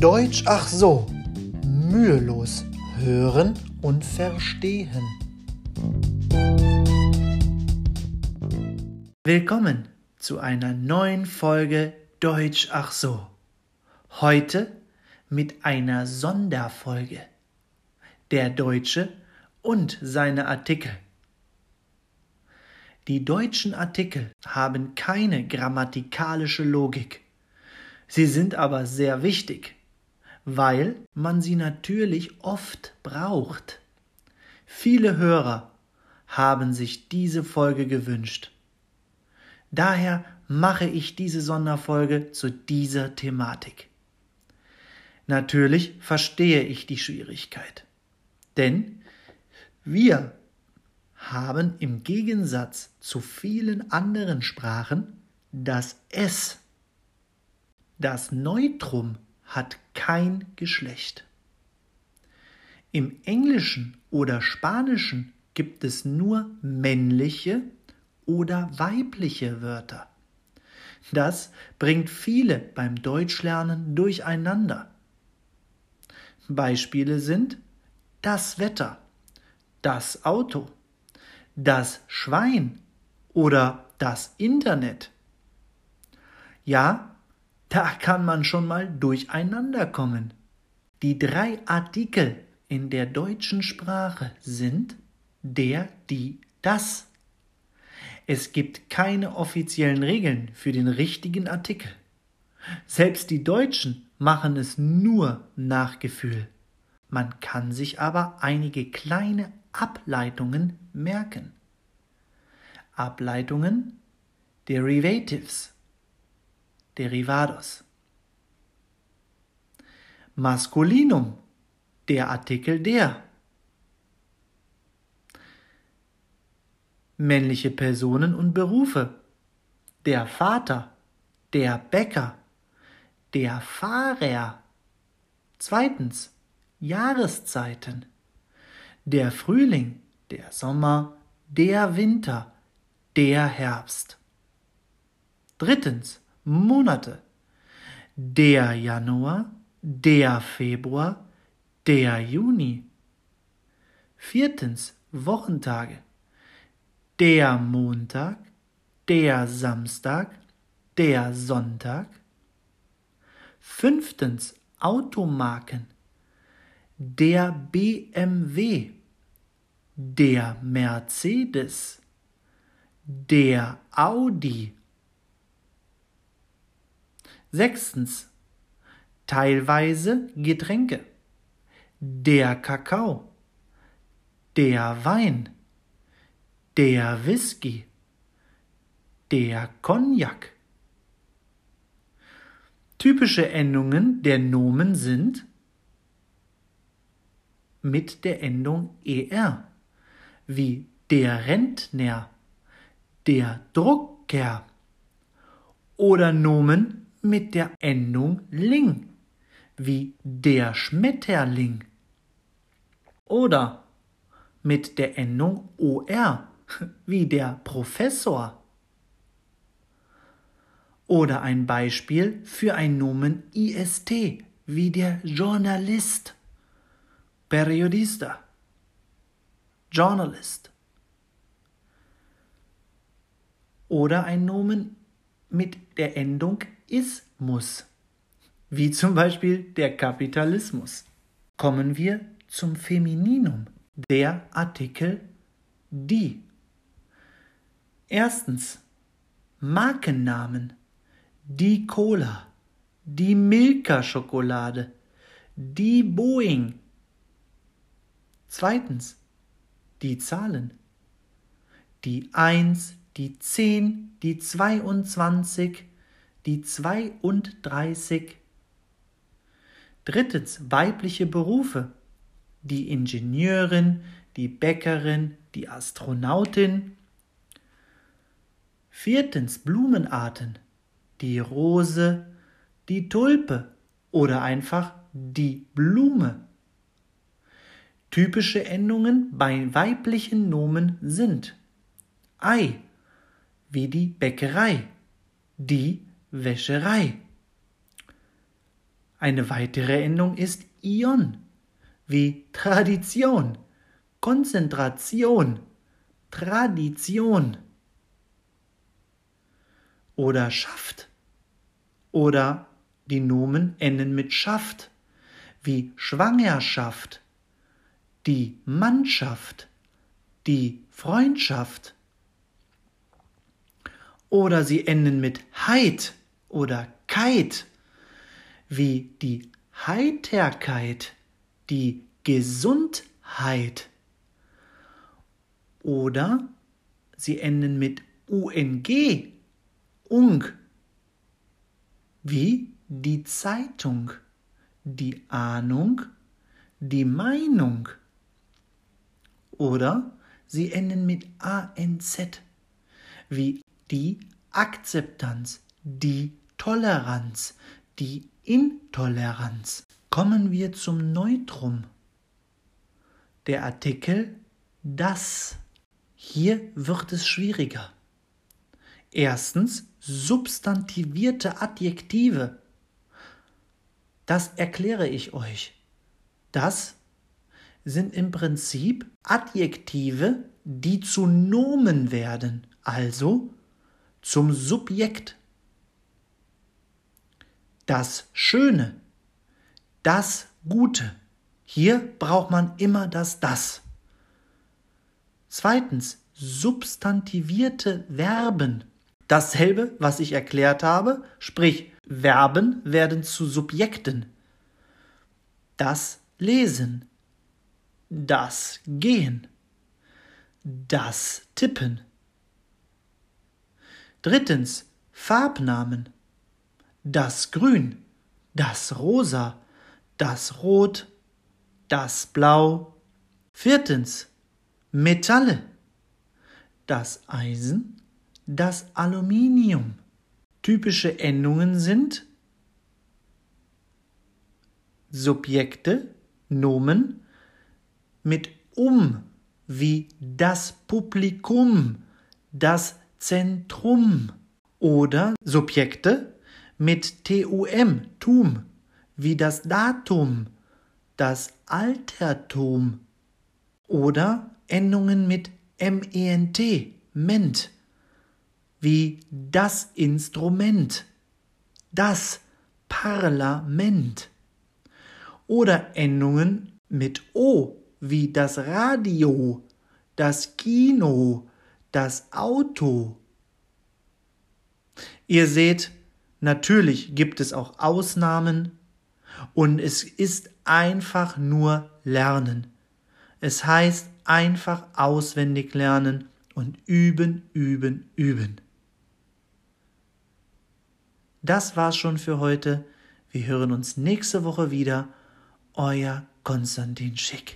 Deutsch ach so. Mühelos hören und verstehen. Willkommen zu einer neuen Folge Deutsch ach so. Heute mit einer Sonderfolge. Der Deutsche und seine Artikel. Die deutschen Artikel haben keine grammatikalische Logik. Sie sind aber sehr wichtig, weil man sie natürlich oft braucht. Viele Hörer haben sich diese Folge gewünscht. Daher mache ich diese Sonderfolge zu dieser Thematik. Natürlich verstehe ich die Schwierigkeit, denn wir haben im Gegensatz zu vielen anderen Sprachen das S das Neutrum hat kein Geschlecht. Im Englischen oder Spanischen gibt es nur männliche oder weibliche Wörter. Das bringt viele beim Deutschlernen durcheinander. Beispiele sind das Wetter, das Auto, das Schwein oder das Internet. Ja, da kann man schon mal durcheinander kommen. Die drei Artikel in der deutschen Sprache sind der, die, das. Es gibt keine offiziellen Regeln für den richtigen Artikel. Selbst die Deutschen machen es nur nach Gefühl. Man kann sich aber einige kleine Ableitungen merken. Ableitungen Derivatives Derivados. Maskulinum, der Artikel der. Männliche Personen und Berufe. Der Vater, der Bäcker, der Fahrer. Zweitens, Jahreszeiten. Der Frühling, der Sommer, der Winter, der Herbst. Drittens, Monate. Der Januar, der Februar, der Juni. Viertens Wochentage. Der Montag, der Samstag, der Sonntag. Fünftens Automarken. Der BMW, der Mercedes, der Audi. Sechstens. Teilweise Getränke. Der Kakao. Der Wein. Der Whisky. Der Cognac. Typische Endungen der Nomen sind mit der Endung er, wie der Rentner, der Drucker oder Nomen mit der Endung ling, wie der Schmetterling. Oder mit der Endung OR, wie der Professor. Oder ein Beispiel für ein Nomen IST, wie der Journalist, Periodista, Journalist. Oder ein Nomen mit der Endung Ismus, wie zum Beispiel der Kapitalismus. Kommen wir zum Femininum, der Artikel die. Erstens Markennamen, die Cola, die Milka-Schokolade, die Boeing. Zweitens die Zahlen, die 1, die 10, die 22, die 32. Drittens weibliche Berufe, die Ingenieurin, die Bäckerin, die Astronautin. Viertens Blumenarten, die Rose, die Tulpe oder einfach die Blume. Typische Endungen bei weiblichen Nomen sind Ei, wie die Bäckerei, die Wäscherei. Eine weitere Endung ist Ion, wie Tradition, Konzentration, Tradition oder schafft oder die Nomen enden mit Schaft, wie Schwangerschaft, die Mannschaft, die Freundschaft. Oder sie enden mit Heit oder Keit, wie die Heiterkeit, die Gesundheit. Oder sie enden mit UNG, ung, wie die Zeitung, die Ahnung, die Meinung. Oder sie enden mit ANZ, wie die Akzeptanz, die Toleranz, die Intoleranz. Kommen wir zum Neutrum. Der Artikel das. Hier wird es schwieriger. Erstens substantivierte Adjektive. Das erkläre ich euch. Das sind im Prinzip Adjektive, die zu Nomen werden, also zum Subjekt. Das Schöne, das Gute. Hier braucht man immer das das. Zweitens, substantivierte Verben. Dasselbe, was ich erklärt habe, sprich Verben werden zu Subjekten. Das Lesen, das Gehen, das Tippen. Drittens Farbnamen. Das Grün, das Rosa, das Rot, das Blau. Viertens Metalle. Das Eisen, das Aluminium. Typische Endungen sind Subjekte, Nomen mit um wie das Publikum, das Zentrum oder Subjekte mit tum, tum, wie das Datum, das Altertum oder Endungen mit ment, ment, wie das Instrument, das Parlament oder Endungen mit o wie das Radio, das Kino, das Auto. Ihr seht, natürlich gibt es auch Ausnahmen und es ist einfach nur Lernen. Es heißt einfach auswendig lernen und üben, üben, üben. Das war's schon für heute. Wir hören uns nächste Woche wieder. Euer Konstantin Schick.